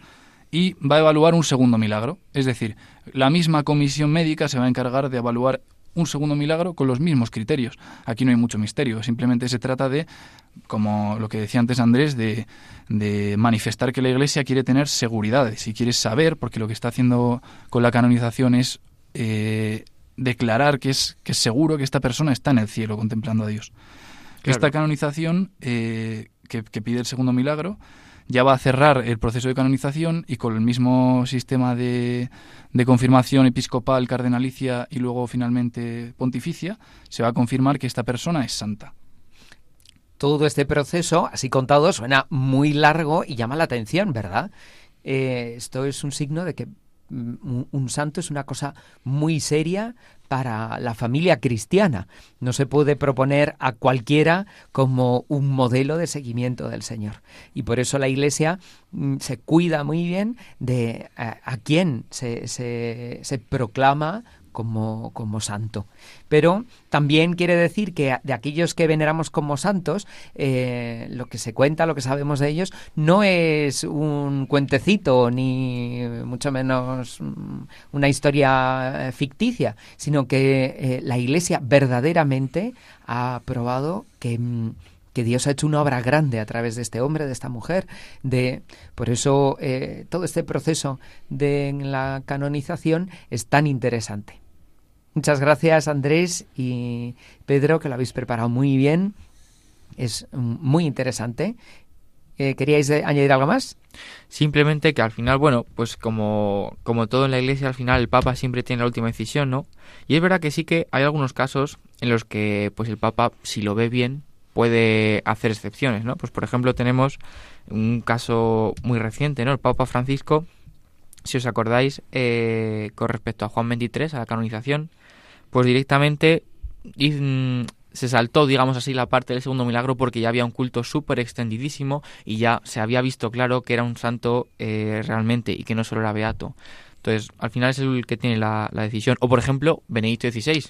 y va a evaluar un segundo milagro. Es decir, la misma comisión médica se va a encargar de evaluar un segundo milagro con los mismos criterios. Aquí no hay mucho misterio, simplemente se trata de, como lo que decía antes Andrés, de, de manifestar que la Iglesia quiere tener seguridades y quiere saber, porque lo que está haciendo con la canonización es eh, declarar que es, que es seguro que esta persona está en el cielo contemplando a Dios. Claro. Esta canonización eh, que, que pide el segundo milagro ya va a cerrar el proceso de canonización y con el mismo sistema de, de, confirmación episcopal, cardenalicia y luego finalmente pontificia, se va a confirmar que esta persona es santa. Todo este proceso, así contado, suena muy largo y llama la atención, ¿verdad? Eh, esto es un signo de que un, un santo es una cosa muy seria para la familia cristiana. No se puede proponer a cualquiera como un modelo de seguimiento del Señor. Y por eso la Iglesia mm, se cuida muy bien de a, a quién se, se, se proclama como, como, santo. Pero también quiere decir que de aquellos que veneramos como santos, eh, lo que se cuenta, lo que sabemos de ellos, no es un cuentecito ni mucho menos mm, una historia ficticia, sino que eh, la Iglesia verdaderamente ha probado que mm, que Dios ha hecho una obra grande a través de este hombre, de esta mujer, de por eso eh, todo este proceso de la canonización es tan interesante. Muchas gracias Andrés y Pedro, que lo habéis preparado muy bien. Es muy interesante. Eh, ¿Queríais añadir algo más? Simplemente que al final, bueno, pues como, como todo en la iglesia, al final el Papa siempre tiene la última decisión, ¿no? Y es verdad que sí que hay algunos casos en los que pues el Papa, si lo ve bien, puede hacer excepciones, ¿no? Pues por ejemplo tenemos un caso muy reciente, ¿no? El Papa Francisco, si os acordáis, eh, con respecto a Juan XXIII, a la canonización, pues directamente se saltó, digamos así, la parte del segundo milagro porque ya había un culto súper extendidísimo y ya se había visto claro que era un santo eh, realmente y que no solo era beato. Entonces, al final es el que tiene la, la decisión. O, por ejemplo, Benedicto XVI.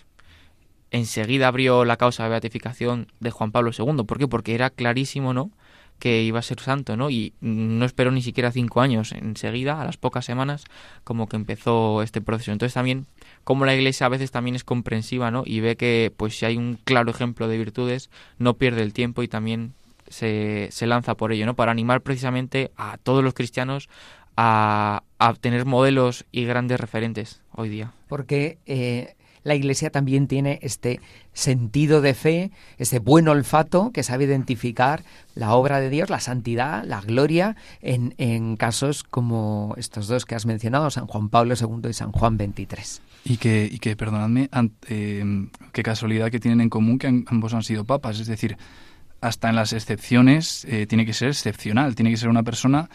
Enseguida abrió la causa de beatificación de Juan Pablo II. ¿Por qué? Porque era clarísimo, ¿no? Que iba a ser santo, ¿no? Y no esperó ni siquiera cinco años. Enseguida, a las pocas semanas, como que empezó este proceso. Entonces también, como la Iglesia a veces también es comprensiva, ¿no? Y ve que, pues si hay un claro ejemplo de virtudes, no pierde el tiempo y también se, se lanza por ello, ¿no? Para animar precisamente a todos los cristianos a, a tener modelos y grandes referentes hoy día. Porque eh, la Iglesia también tiene este sentido de fe, ese buen olfato que sabe identificar la obra de Dios, la santidad, la gloria, en, en casos como estos dos que has mencionado, San Juan Pablo II y San Juan XXIII. Y que, y que perdonadme, eh, qué casualidad que tienen en común que ambos han sido papas. Es decir, hasta en las excepciones eh, tiene que ser excepcional, tiene que ser una persona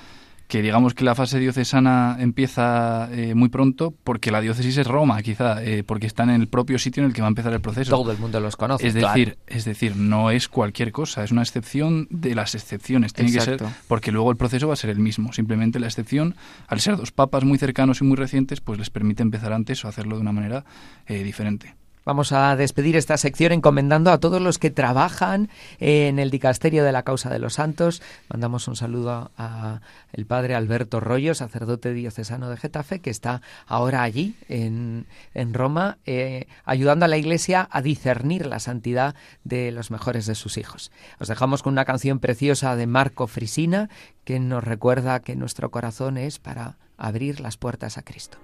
que digamos que la fase diocesana empieza eh, muy pronto porque la diócesis es Roma, quizá, eh, porque está en el propio sitio en el que va a empezar el proceso. Todo el mundo los conoce. Es claro. decir, es decir, no es cualquier cosa, es una excepción de las excepciones. Tiene que ser, porque luego el proceso va a ser el mismo. Simplemente la excepción, al ser dos papas muy cercanos y muy recientes, pues les permite empezar antes o hacerlo de una manera eh, diferente. Vamos a despedir esta sección encomendando a todos los que trabajan en el dicasterio de la causa de los santos. Mandamos un saludo a el padre Alberto Rollo, sacerdote diocesano de Getafe, que está ahora allí en, en Roma, eh, ayudando a la Iglesia a discernir la santidad de los mejores de sus hijos. Os dejamos con una canción preciosa de Marco Frisina que nos recuerda que nuestro corazón es para abrir las puertas a Cristo.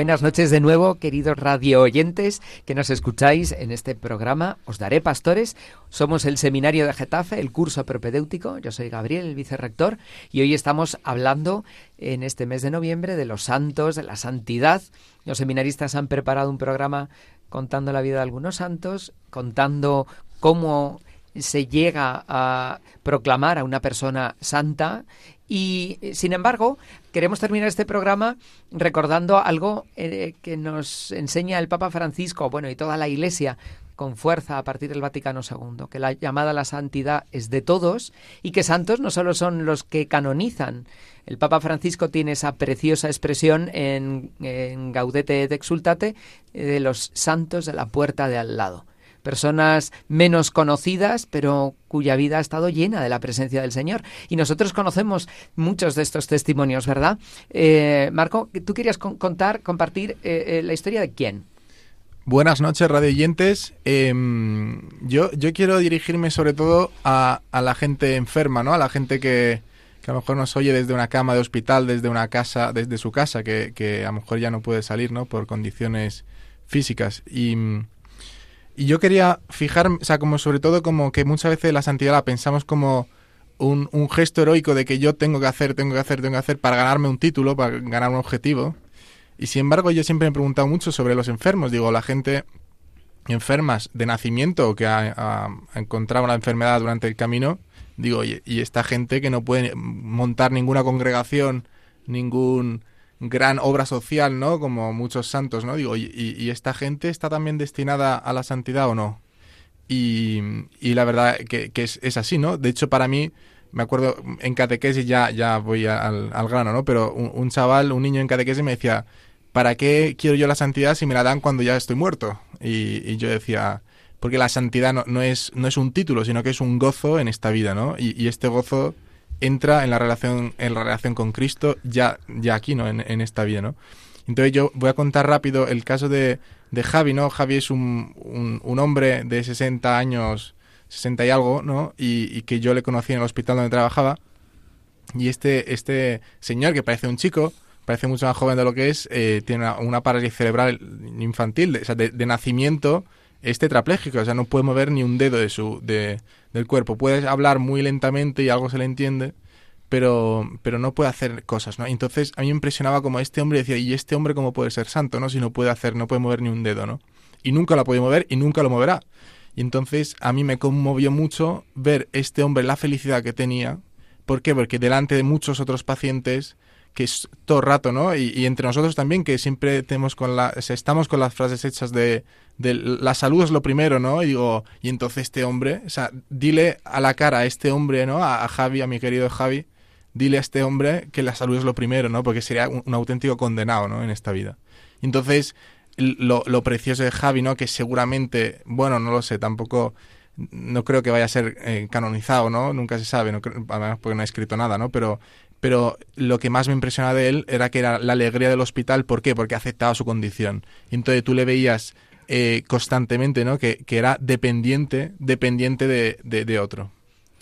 Buenas noches de nuevo, queridos radio oyentes que nos escucháis en este programa. Os daré pastores. Somos el seminario de Getafe, el curso propedéutico. Yo soy Gabriel, el vicerrector, y hoy estamos hablando en este mes de noviembre de los santos, de la santidad. Los seminaristas han preparado un programa contando la vida de algunos santos, contando cómo se llega a proclamar a una persona santa Y, eh, sin embargo, queremos terminar este programa recordando algo eh, que nos enseña el Papa Francisco, bueno, y toda la Iglesia con fuerza a partir del Vaticano II, que la llamada a la santidad es de todos y que santos no solo son los que canonizan. El Papa Francisco tiene esa preciosa expresión en, en Gaudete et Exultate eh, de los santos de la puerta de al lado personas menos conocidas, pero cuya vida ha estado llena de la presencia del Señor. Y nosotros conocemos muchos de estos testimonios, ¿verdad? Eh, Marco, tú querías con- contar, compartir eh, eh, la historia de quién. Buenas noches, radioyentes. Em, yo, yo quiero dirigirme sobre todo a, a la gente enferma, ¿no? A la gente que, que a lo mejor nos oye desde una cama de hospital, desde una casa, desde su casa, que, que a lo mejor ya no puede salir, ¿no? Por condiciones físicas. Y, y yo quería fijarme, o sea, como sobre todo como que muchas veces la santidad la pensamos como un, gesto heroico de que yo tengo que hacer, tengo que hacer, tengo que hacer para ganarme un título, para ganar un objetivo. Y sin embargo, yo siempre me he preguntado mucho sobre los enfermos. Digo, la gente enfermas de nacimiento o que ha, ha- ha encontrado una enfermedad durante el camino, digo, y, y esta gente que no puede montar ninguna congregación, ningún gran obra social, ¿no? Como muchos santos, ¿no? Digo, y, y- esta gente está también destinada a la santidad o no? Y, la verdad que, es, así, ¿no? De hecho, para mí, me acuerdo en catequesis, ya, ya voy al, grano, ¿no? Pero un, chaval, un niño en catequesis me decía, ¿para qué quiero yo la santidad si me la dan cuando ya estoy muerto? Y, yo decía, porque la santidad no, no es, no es un título, sino que es un gozo en esta vida, ¿no? Y este gozo entra en la relación, en la relación con Cristo ya, ya aquí, ¿no? En, en esta vida, ¿no? Entonces yo voy a contar rápido el caso de, de Javi, ¿no? Javi es un, un, un hombre de 60 años, 60 y algo, ¿no? Y, que yo le conocí en el hospital donde trabajaba. Y este, este señor, que parece un chico, parece mucho más joven de lo que es, eh, tiene una, una parálisis cerebral infantil, o sea, de, de nacimiento, es tetrapléjico, o sea, no puede mover ni un dedo de su, de, del cuerpo. Puede hablar muy lentamente y algo se le entiende, pero, pero no puede hacer cosas, ¿no? Entonces a mí me impresionaba como este hombre decía, ¿y este hombre cómo puede ser santo, no? Si no puede hacer, no puede mover ni un dedo, ¿no? Y nunca lo puede mover y nunca lo moverá. Y entonces a mí me conmovió mucho ver este hombre la felicidad que tenía. ¿Por qué? Porque delante de muchos otros pacientes que es todo el rato, ¿no? Y, y entre nosotros también, que siempre tenemos con la, o sea, estamos con las frases hechas de, de la salud es lo primero, ¿no? Y digo, y entonces este hombre, o sea, dile a la cara a este hombre, ¿no? A, Javi, a mi querido Javi, dile a este hombre que la salud es lo primero, ¿no? Porque sería un, auténtico condenado, ¿no? En esta vida. Entonces, lo, lo precioso de Javi, ¿no? Que seguramente, bueno, no lo sé, tampoco, no creo que vaya a ser eh, canonizado, ¿no? Nunca se sabe, no además porque no ha escrito nada, ¿no? Pero, pero lo que más me impresionaba de él era que era la alegría del hospital. ¿Por qué? Porque aceptaba su condición. Y entonces tú le veías eh, constantemente, ¿no? Que, que era dependiente, dependiente de, de, de otro.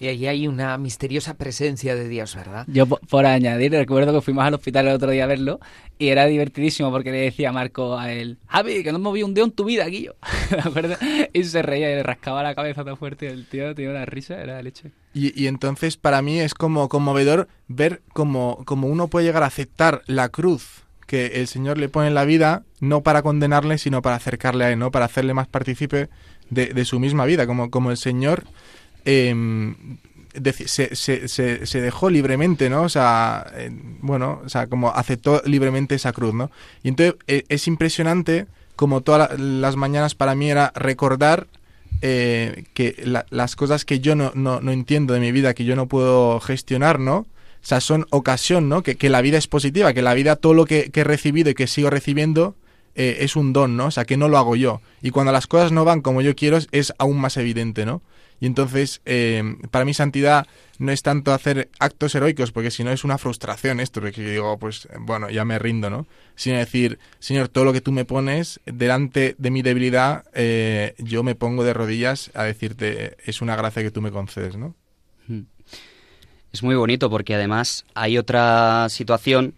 Y ahí hay una misteriosa presencia de Dios, ¿verdad? Yo, po- por añadir, recuerdo que fuimos al hospital el otro día a verlo y era divertidísimo porque le decía a Marco a él, Javi, que no has movido un dedo en tu vida, Guillo. (laughs) ¿De acuerdo? Y se reía y le rascaba la cabeza tan fuerte y el tío tenía una risa, era de leche. Y, y entonces para mí es como conmovedor ver cómo, cómo uno puede llegar a aceptar la cruz que el Señor le pone en la vida, no para condenarle, sino para acercarle a Él, ¿no? Para hacerle más partícipe de, su misma vida, como, como el Señor em, se, se, dejó libremente, ¿no? O sea, bueno, o sea, como aceptó libremente esa cruz, ¿no? Y entonces eh, es impresionante como todas la- las mañanas para mí era recordar eh, que la- las cosas que yo no, no, no entiendo de mi vida, que yo no puedo gestionar, ¿no? Son ocasión, ¿no? Que, que la vida es positiva, que la vida, todo lo que, he recibido y que sigo recibiendo eh, es un don, ¿no? O sea, que no lo hago yo. Y cuando las cosas no van como yo quiero, es, aún más evidente, ¿no? Y entonces, eh, para mí santidad no es tanto hacer actos heroicos, porque si no es una frustración esto, porque digo, pues bueno, ya me rindo, ¿no? Sino decir, Señor, todo lo que tú me pones delante de mi debilidad, eh, yo me pongo de rodillas a decirte, es una gracia que tú me concedes, ¿no? Es muy bonito porque además hay otra situación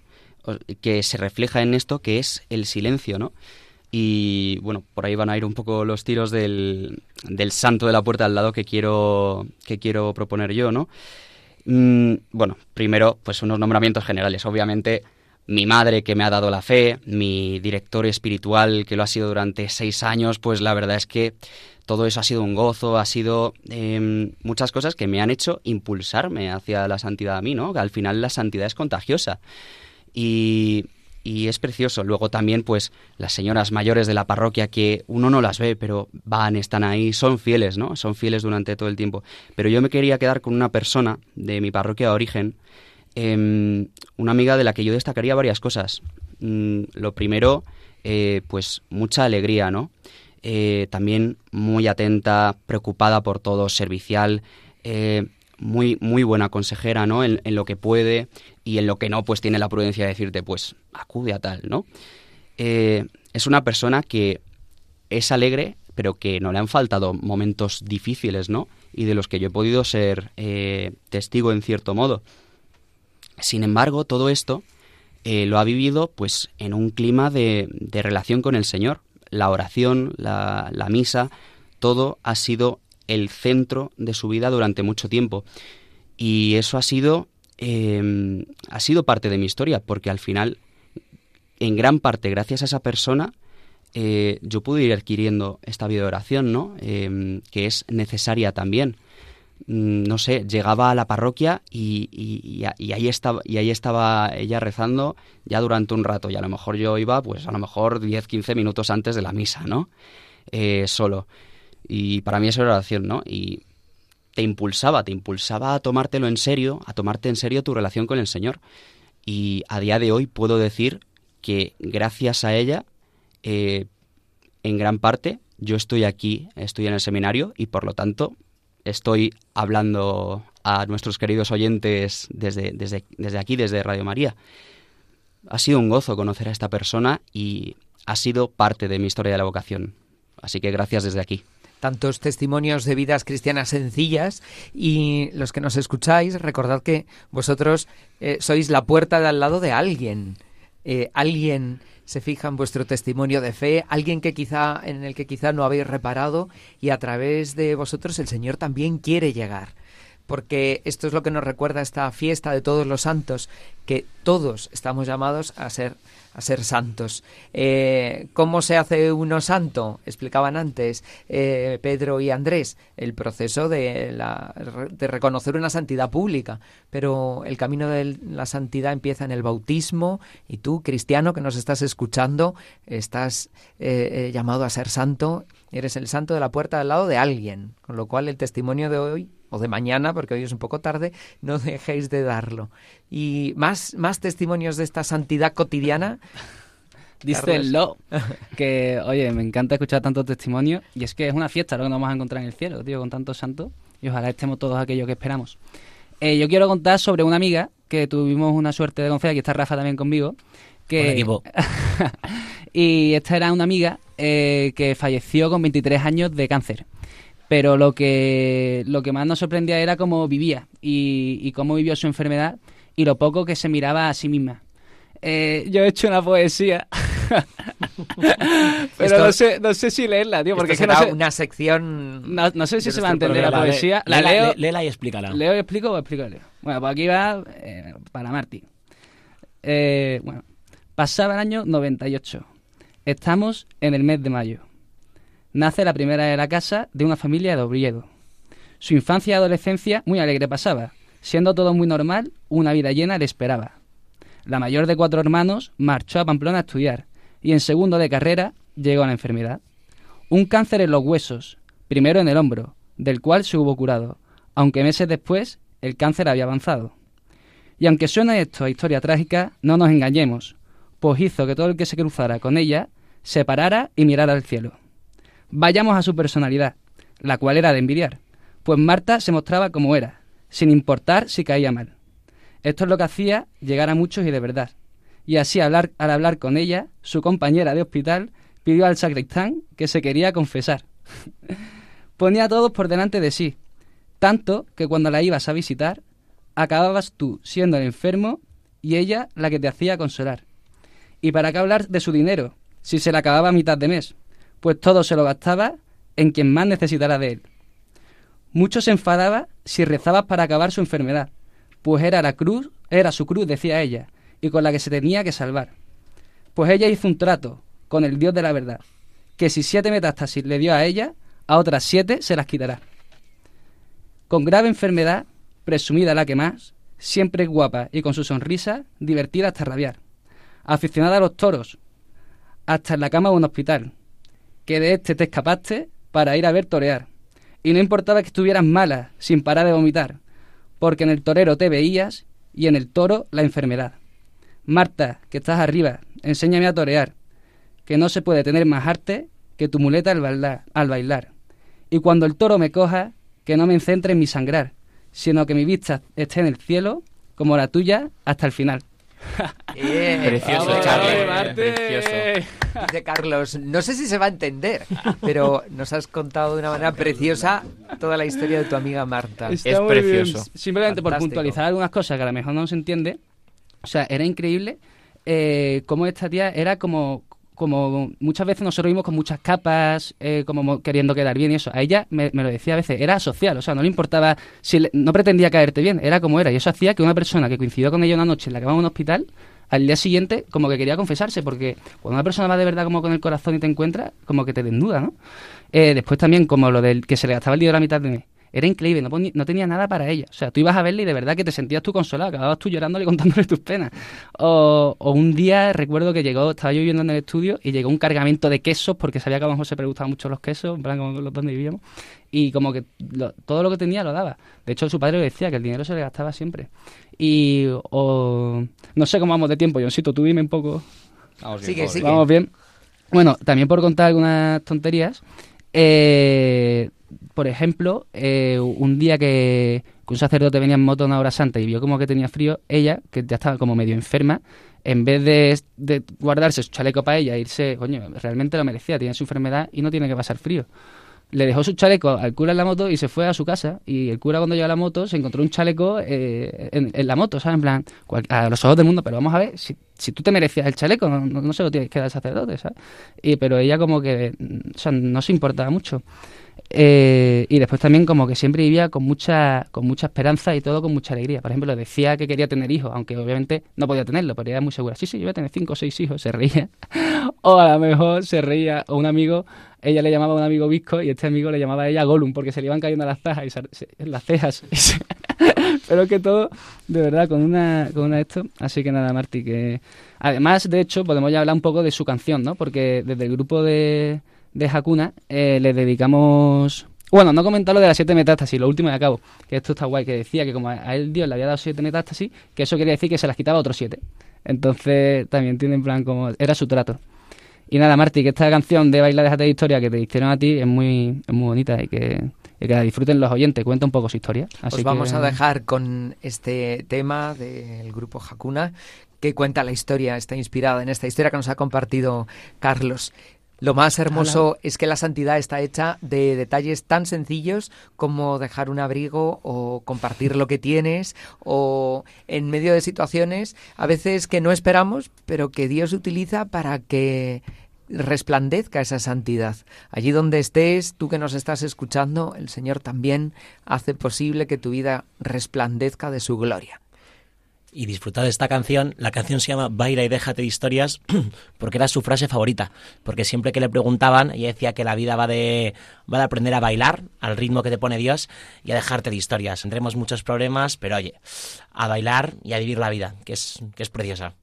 que se refleja en esto que es el silencio, ¿no? Y bueno, por ahí van a ir un poco los tiros del, del santo de la puerta al lado que quiero, que quiero proponer yo, ¿no? Mm, bueno, primero, pues unos nombramientos generales. Obviamente, mi madre que me ha dado la fe, mi director espiritual que lo ha sido durante seis años, pues la verdad es que todo eso ha sido un gozo, ha sido em, muchas cosas que me han hecho impulsarme hacia la santidad a mí, ¿no? Al final la santidad es contagiosa. Y, y es precioso. Luego también, pues, las señoras mayores de la parroquia que uno no las ve, pero van, están ahí, son fieles, ¿no? Son fieles durante todo el tiempo. Pero yo me quería quedar con una persona de mi parroquia de origen, em, una amiga de la que yo destacaría varias cosas. Mm, lo primero, eh, pues, mucha alegría, ¿no? Eh, también muy atenta, preocupada por todo, servicial. Eh, muy, muy buena consejera, ¿no? En, lo que puede y en lo que no, pues tiene la prudencia de decirte, pues acude a tal, ¿no? Eh, es una persona que es alegre, pero que no le han faltado momentos difíciles, ¿no? Y de los que yo he podido ser testigo en cierto modo. Sin embargo, todo esto lo ha vivido, pues, en un clima de, de relación con el Señor. La oración, la, la misa, todo ha sido el centro de su vida durante mucho tiempo. Y eso ha sido, eh, ha sido parte de mi historia, porque al final, en gran parte, gracias a esa persona, eh, yo pude ir adquiriendo esta vida de oración, ¿no? Eh, que es necesaria también. Mm, No sé, llegaba a la parroquia y, y, ahí estaba, y ahí estaba ella rezando ya durante un rato. Y a lo mejor yo iba, pues a lo mejor 10, 15 minutos antes de la misa, ¿no? Eh, solo. Y para mí eso era oración, ¿no? Y te impulsaba, te impulsaba a tomártelo en serio, a tomarte en serio tu relación con el Señor. Y a día de hoy puedo decir que gracias a ella, eh, en gran parte, yo estoy aquí, estoy en el seminario y por lo tanto estoy hablando a nuestros queridos oyentes desde, desde, desde aquí, desde Radio María. Ha sido un gozo conocer a esta persona y ha sido parte de mi historia de la vocación. Así que gracias desde aquí tantos testimonios de vidas cristianas sencillas y los que nos escucháis, recordad que vosotros eh, sois la puerta de al lado de alguien. Eh, alguien se fija en vuestro testimonio de fe, alguien que quizá en el que quizá no habéis reparado y a través de vosotros el Señor también quiere llegar. Porque esto es lo que nos recuerda esta fiesta de todos los santos, que todos estamos llamados a ser a ser santos. Eh, ¿Cómo se hace uno santo? Explicaban antes eh, Pedro y Andrés el proceso de, la, de reconocer una santidad pública, pero el camino de la santidad empieza en el bautismo y tú, cristiano que nos estás escuchando, estás eh, llamado a ser santo, eres el santo de la puerta al lado de alguien, con lo cual el testimonio de hoy o de mañana, porque hoy es un poco tarde, no dejéis de darlo. Y más, más testimonios de esta santidad cotidiana. (laughs) Díselo. que, oye, me encanta escuchar tantos testimonios. Y es que es una fiesta lo que nos vamos a encontrar en el cielo, tío, con tantos santos. Y ojalá estemos todos aquellos que esperamos. Eh, yo quiero contar sobre una amiga que tuvimos una suerte de conocer. Aquí está Rafa también conmigo. Que... equipo. (laughs) y esta era una amiga eh, que falleció con 23 años de cáncer pero lo que, lo que más nos sorprendía era cómo vivía y, y, cómo vivió su enfermedad y lo poco que se miraba a sí misma. Eh, yo he hecho una poesía, (laughs) pero no, sé, no sé si leerla, tío, porque es que no sé, una sección... No, no sé si se va a entender la poesía. La, léela, leo, léela y explícala. ¿Leo y explico o explico? Bueno, pues aquí va eh, para Marti. Eh, bueno, pasaba el año 98. Estamos en el mes de mayo nace la primera de la casa de una familia de Oviedo. Su infancia y adolescencia muy alegre pasaba. Siendo todo muy normal, una vida llena le esperaba. La mayor de cuatro hermanos marchó a Pamplona a estudiar y en segundo de carrera llegó a la enfermedad. Un cáncer en los huesos, primero en el hombro, del cual se hubo curado, aunque meses después el cáncer había avanzado. Y aunque suena esto a historia trágica, no nos engañemos, pues hizo que todo el que se cruzara con ella se parara y mirara al cielo. Vayamos a su personalidad, la cual era de envidiar, pues Marta se mostraba como era, sin importar si caía mal. Esto es lo que hacía llegar a muchos y de verdad. Y así hablar, al hablar con ella, su compañera de hospital pidió al sacristán que se quería confesar. (laughs) Ponía a todos por delante de sí, tanto que cuando la ibas a visitar, acababas tú siendo el enfermo y ella la que te hacía consolar. ¿Y para qué hablar de su dinero, si se le acababa a mitad de mes? Pues todo se lo gastaba en quien más necesitara de él. Mucho se enfadaba si rezabas para acabar su enfermedad, pues era la cruz, era su cruz, decía ella, y con la que se tenía que salvar. Pues ella hizo un trato con el Dios de la verdad, que si siete metástasis le dio a ella, a otras siete se las quitará. Con grave enfermedad, presumida la que más, siempre guapa y con su sonrisa, divertida hasta rabiar. Aficionada a los toros, hasta en la cama de un hospital, que de este te escapaste para ir a ver torear. Y no importaba que estuvieras mala, sin parar de vomitar, porque en el torero te veías y en el toro la enfermedad. Marta, que estás arriba, enséñame a torear, que no se puede tener más arte que tu muleta al bailar. Al bailar. Y cuando el toro me coja, que no me centre en mi sangrar, sino que mi vista esté en el cielo, como la tuya, hasta el final. Precioso, Vamos, Charlie. Charlie, Marte. Precioso. Dice Carlos, no sé si se va a entender, pero nos has contado de una manera preciosa toda la historia de tu amiga Marta. Está muy bien. Simplemente por puntualizar algunas cosas que a lo mejor no se entiende. O sea, era increíble eh, cómo esta tía era como como muchas veces nosotros vimos con muchas capas, eh, como mo- queriendo quedar bien y eso. A ella me, lo decía a veces, era social, o sea, no le importaba, si no pretendía caerte bien, era como era. Y eso hacía que una persona que coincidió con ella una noche en la cama de un hospital, al día siguiente como que quería confesarse, porque cuando una persona va de verdad como con el corazón y te encuentra, como que te desnuda, ¿no? Eh, después también como lo del que se le gastaba el dinero a la mitad de mes. Era increíble, no, no tenía nada para ella. O sea, tú ibas a verle y de verdad que te sentías tú consolado, acababas tú llorándole y (laughs) contándole tus penas. O, o un día recuerdo que llegó, estaba yo viviendo en el estudio y llegó un cargamento de quesos porque sabía que a lo mejor se le gustaban mucho los quesos, en plan como los donde vivíamos. Y como que lo- todo lo que tenía lo daba. De hecho, su padre le decía que el dinero se le gastaba siempre. Y, o, no sé cómo vamos de tiempo, Johncito, tú dime un poco. Vamos Sigue, sigue. Vamos bien. Bueno, también por contar algunas tonterías. eh, por ejemplo, eh, un día que, un sacerdote venía en moto una hora santa y vio como que tenía frío, ella, que ya estaba como medio enferma, en vez de, de guardarse su chaleco para ella, e irse, coño, realmente lo merecía, tiene su enfermedad y no tiene que pasar frío. Le dejó su chaleco al cura en la moto y se fue a su casa. Y el cura cuando llegó a la moto se encontró un chaleco eh, en, la moto, ¿sabes? En plan, a los ojos del mundo, pero vamos a ver, si, si tú te merecías el chaleco, no, no, se lo tienes que dar al sacerdote, ¿sabes? Y, pero ella como que, o sea, no se importaba mucho. Eh, y después también como que siempre vivía con mucha con mucha esperanza y todo con mucha alegría. Por ejemplo, decía que quería tener hijos, aunque obviamente no podía tenerlo, pero era muy segura. Sí, sí, yo voy a tener cinco o seis hijos, se reía. (laughs) o a lo mejor se reía, o un amigo, ella le llamaba a un amigo Visco y este amigo le llamaba a ella Gollum porque se le iban cayendo las cejas y se- se- las cejas. (laughs) Y se- pero que todo, de verdad, con una, con una esto. Así que nada, Marti, que... Además, de hecho, podemos ya hablar un poco de su canción, ¿no? Porque desde el grupo de, de Hakuna eh, le dedicamos... Bueno, no comentar lo de las siete metástasis, lo último de acabo, que esto está guay, que decía que como a él Dios le había dado siete metástasis, que eso quería decir que se las quitaba otros siete. Entonces, también tiene en plan como... Era su trato. Y nada, Marti, que esta canción de Baila Déjate de Historia que te hicieron a ti es muy, es muy bonita y que, que la disfruten los oyentes. Cuenta un poco su historia. Así Os vamos que- a dejar con este tema del grupo Hakuna que cuenta la historia, está inspirada en esta historia que nos ha compartido Carlos. Lo más hermoso es que la santidad está hecha de detalles tan sencillos como dejar un abrigo o compartir lo que tienes o en medio de situaciones a veces que no esperamos, pero que Dios utiliza para que resplandezca esa santidad. Allí donde estés, tú que nos estás escuchando, el Señor también hace posible que tu vida resplandezca de su gloria. y disfrutad de esta canción. La canción se llama Baila y déjate de historias (clears throat) porque era su frase favorita. Porque siempre que le preguntaban, ella decía que la vida va de, va de aprender a bailar al ritmo que te pone Dios y a dejarte de historias. Tendremos muchos problemas, pero oye, a bailar y a vivir la vida, que es, que es preciosa.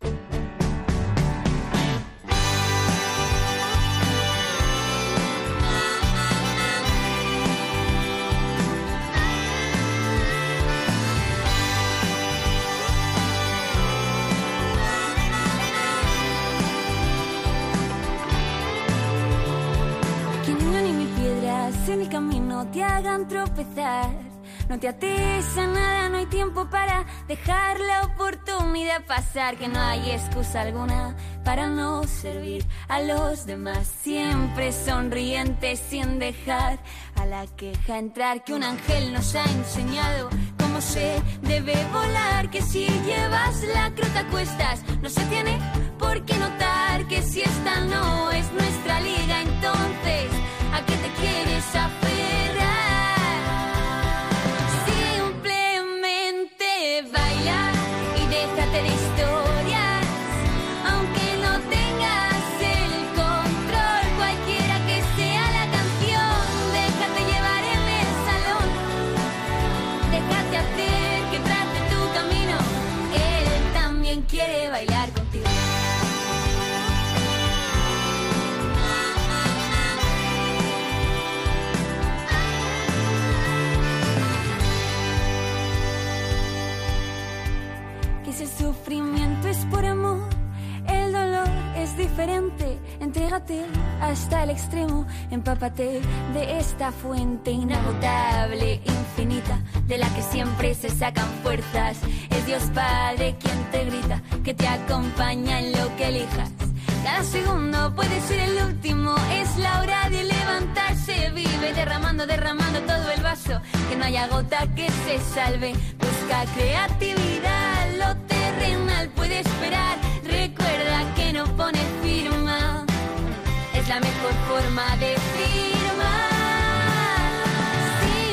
Hagan tropezar. No te ates nada, no hay tiempo para dejar la oportunidad pasar. Que no hay excusa alguna para no servir a los demás. Siempre sonriente sin dejar a la queja entrar. Que un ángel nos ha enseñado cómo se debe volar. Que si llevas la crota a cuestas, no se tiene por qué notar que si esta no es nuestra liga, entonces ¿a qué te quieres aferrar? Llévate hasta el extremo, empápate de esta fuente inagotable, infinita, de la que siempre se sacan fuerzas. Es Dios Padre quien te grita, que te acompaña en lo que elijas. Cada segundo puede ser el último, es la hora de levantarse, vive derramando, derramando todo el vaso, que no haya gota que se salve. Busca creatividad, lo terrenal puede esperar, recuerda que no pone firma, es la mejor forma de firmar.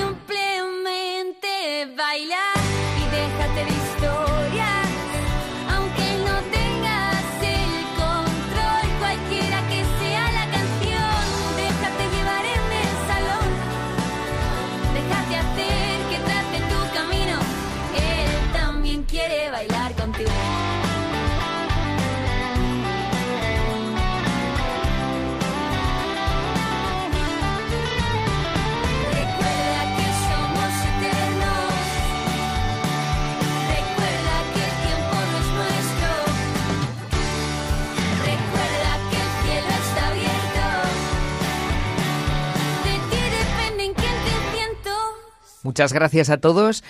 Simplemente baila Muchas gracias a todos.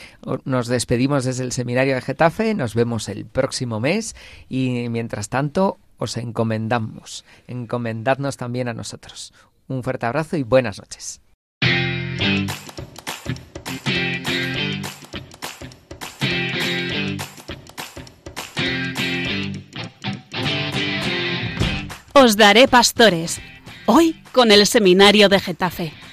Nos despedimos desde el seminario de Getafe. Nos vemos el próximo mes. Y mientras tanto, os encomendamos. Encomendadnos también a nosotros. Un fuerte abrazo y buenas noches. Os daré pastores. Hoy con el seminario de Getafe.